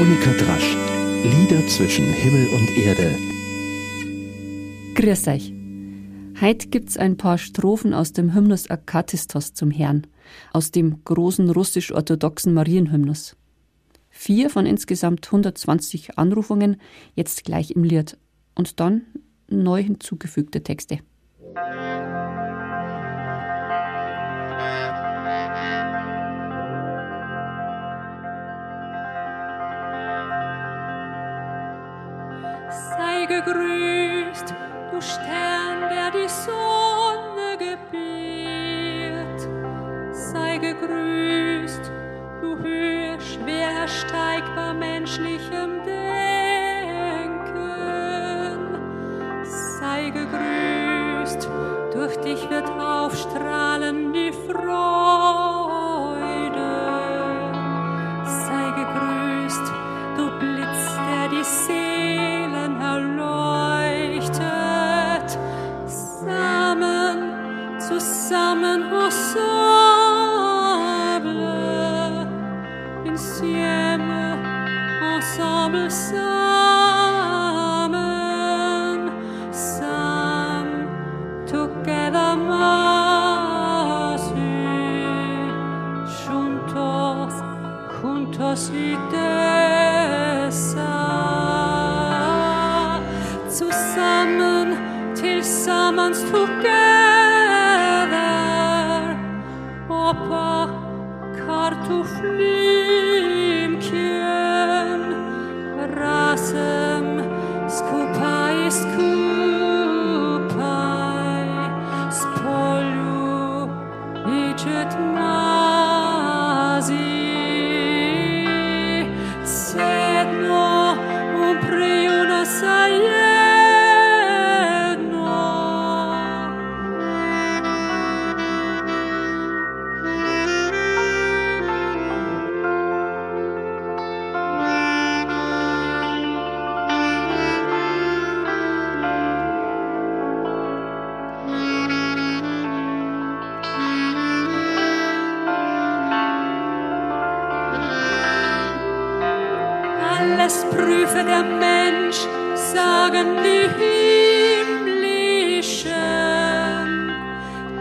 Monika Drasch. Lieder zwischen Himmel und Erde. Grüß euch. Heute gibt's ein paar Strophen aus dem Hymnus Akatistos zum Herrn, aus dem großen russisch-orthodoxen Marienhymnus. Vier von insgesamt 120 Anrufungen jetzt gleich im Lied und dann neu hinzugefügte Texte. Sei gegrüßt, du Stern, der die Sonne gebiert. Sei gegrüßt, du Höhe schwer ersteigbar menschlichem Denken. Sei gegrüßt, durch dich wird aufstrahlen die Freude. together Opa kartuflimkien Rasem skupai skupai Spolju iđet nas alles prüfe der Mensch, sagen die Himmlischen,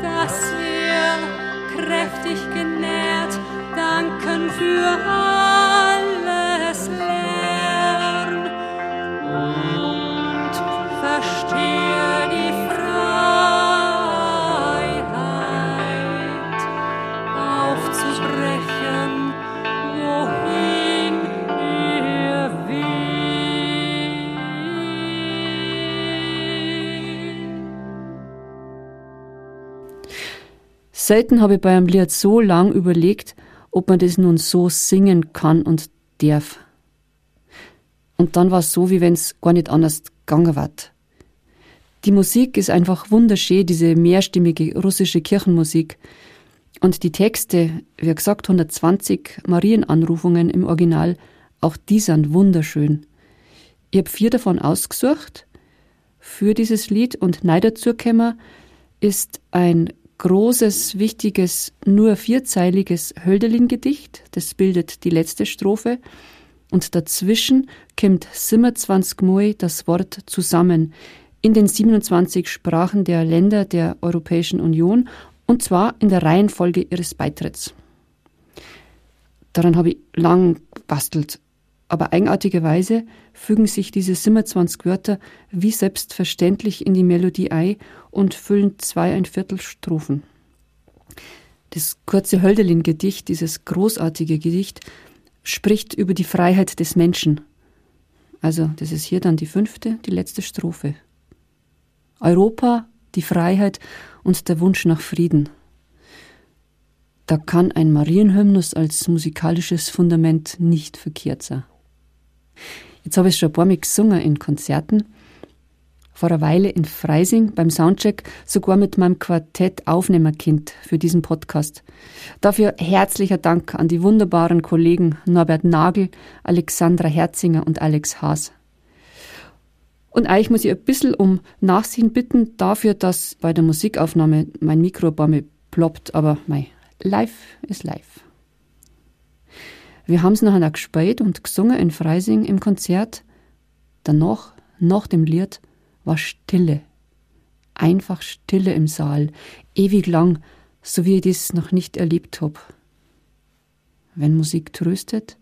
dass wir kräftig genährt danken für alles. Selten habe ich bei einem Lied so lang überlegt, ob man das nun so singen kann und darf. Und dann war es so, wie wenn es gar nicht anders gegangen war. Die Musik ist einfach wunderschön, diese mehrstimmige russische Kirchenmusik. Und die Texte, wie gesagt, 120 Marienanrufungen im Original, auch die sind wunderschön. Ich habe vier davon ausgesucht für dieses Lied und Neider ist ein großes, wichtiges, nur vierzeiliges Hölderlin-Gedicht. Das bildet die letzte Strophe. Und dazwischen kommt 27 Mal das Wort zusammen in den 27 Sprachen der Länder der Europäischen Union und zwar in der Reihenfolge ihres Beitritts. Daran habe ich lang bastelt, aber eigenartigerweise fügen sich diese 27 Wörter wie selbstverständlich in die Melodie ein und füllen zwei ein Viertel Strophen. Das kurze Hölderlin-Gedicht, dieses großartige Gedicht, spricht über die Freiheit des Menschen. Also, das ist hier dann die fünfte, die letzte Strophe. Europa, die Freiheit und der Wunsch nach Frieden. Da kann ein Marienhymnus als musikalisches Fundament nicht verkehrt sein. Jetzt habe ich schon ein paar Mal gesungen in Konzerten vor einer Weile in Freising beim Soundcheck sogar mit meinem Quartett Aufnehmerkind für diesen Podcast. Dafür herzlicher Dank an die wunderbaren Kollegen Norbert Nagel, Alexandra Herzinger und Alex Haas. Und eigentlich muss ich ein bisschen um Nachsehen bitten dafür, dass bei der Musikaufnahme mein Mikro bei mir ploppt, aber mei, live ist live. Wir haben's nachher gespielt und gesungen in Freising im Konzert. Danach, nach dem Lied, war Stille. Einfach Stille im Saal, ewig lang, so wie ich das noch nicht erlebt hab. Wenn Musik tröstet,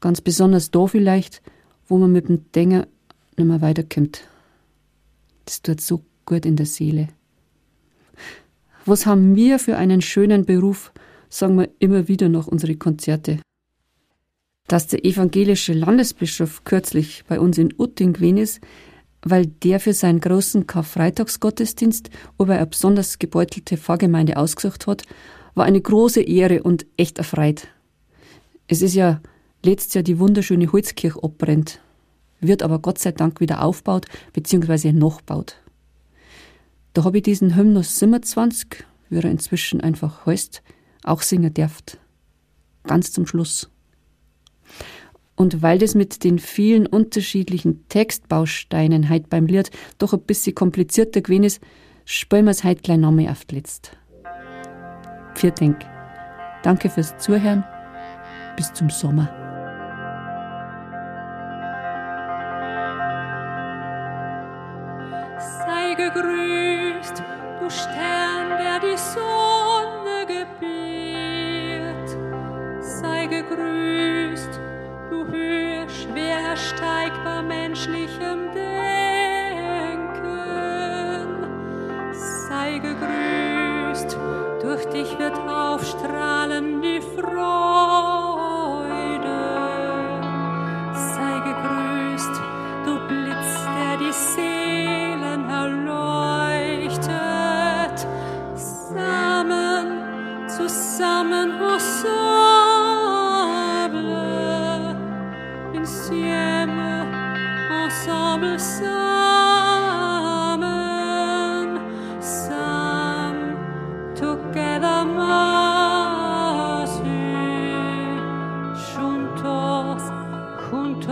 ganz besonders da vielleicht, wo man mit dem Denken nicht mehr weiterkommt. Das tut so gut in der Seele. Was haben wir für einen schönen Beruf, sagen wir immer wieder nach unsere Konzerte. Dass der evangelische Landesbischof kürzlich bei uns in Utting gewesen ist, weil der für seinen großen Karfreitagsgottesdienst über eine besonders gebeutelte Pfarrgemeinde ausgesucht hat, war eine große Ehre und echt erfreut. Es ist ja letztes Jahr die wunderschöne Holzkirche abbrennt, wird aber Gott sei Dank wieder aufbaut bzw. nachbaut. Da habe ich diesen Hymnus 27, wie er inzwischen einfach heißt, auch singen dürft. Ganz zum Schluss. Und weil das mit den vielen unterschiedlichen Textbausteinen heute beim Lied doch ein bisschen komplizierter gewesen ist, spielen wir es heute gleich nochmal auf Letzt. Vielen Dank. Danke fürs Zuhören. Bis zum Sommer. Sei gegrüßt, du Stern, der die Sonne gegrüßt, du Höhe schwer steigbar menschlichem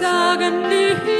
sagen die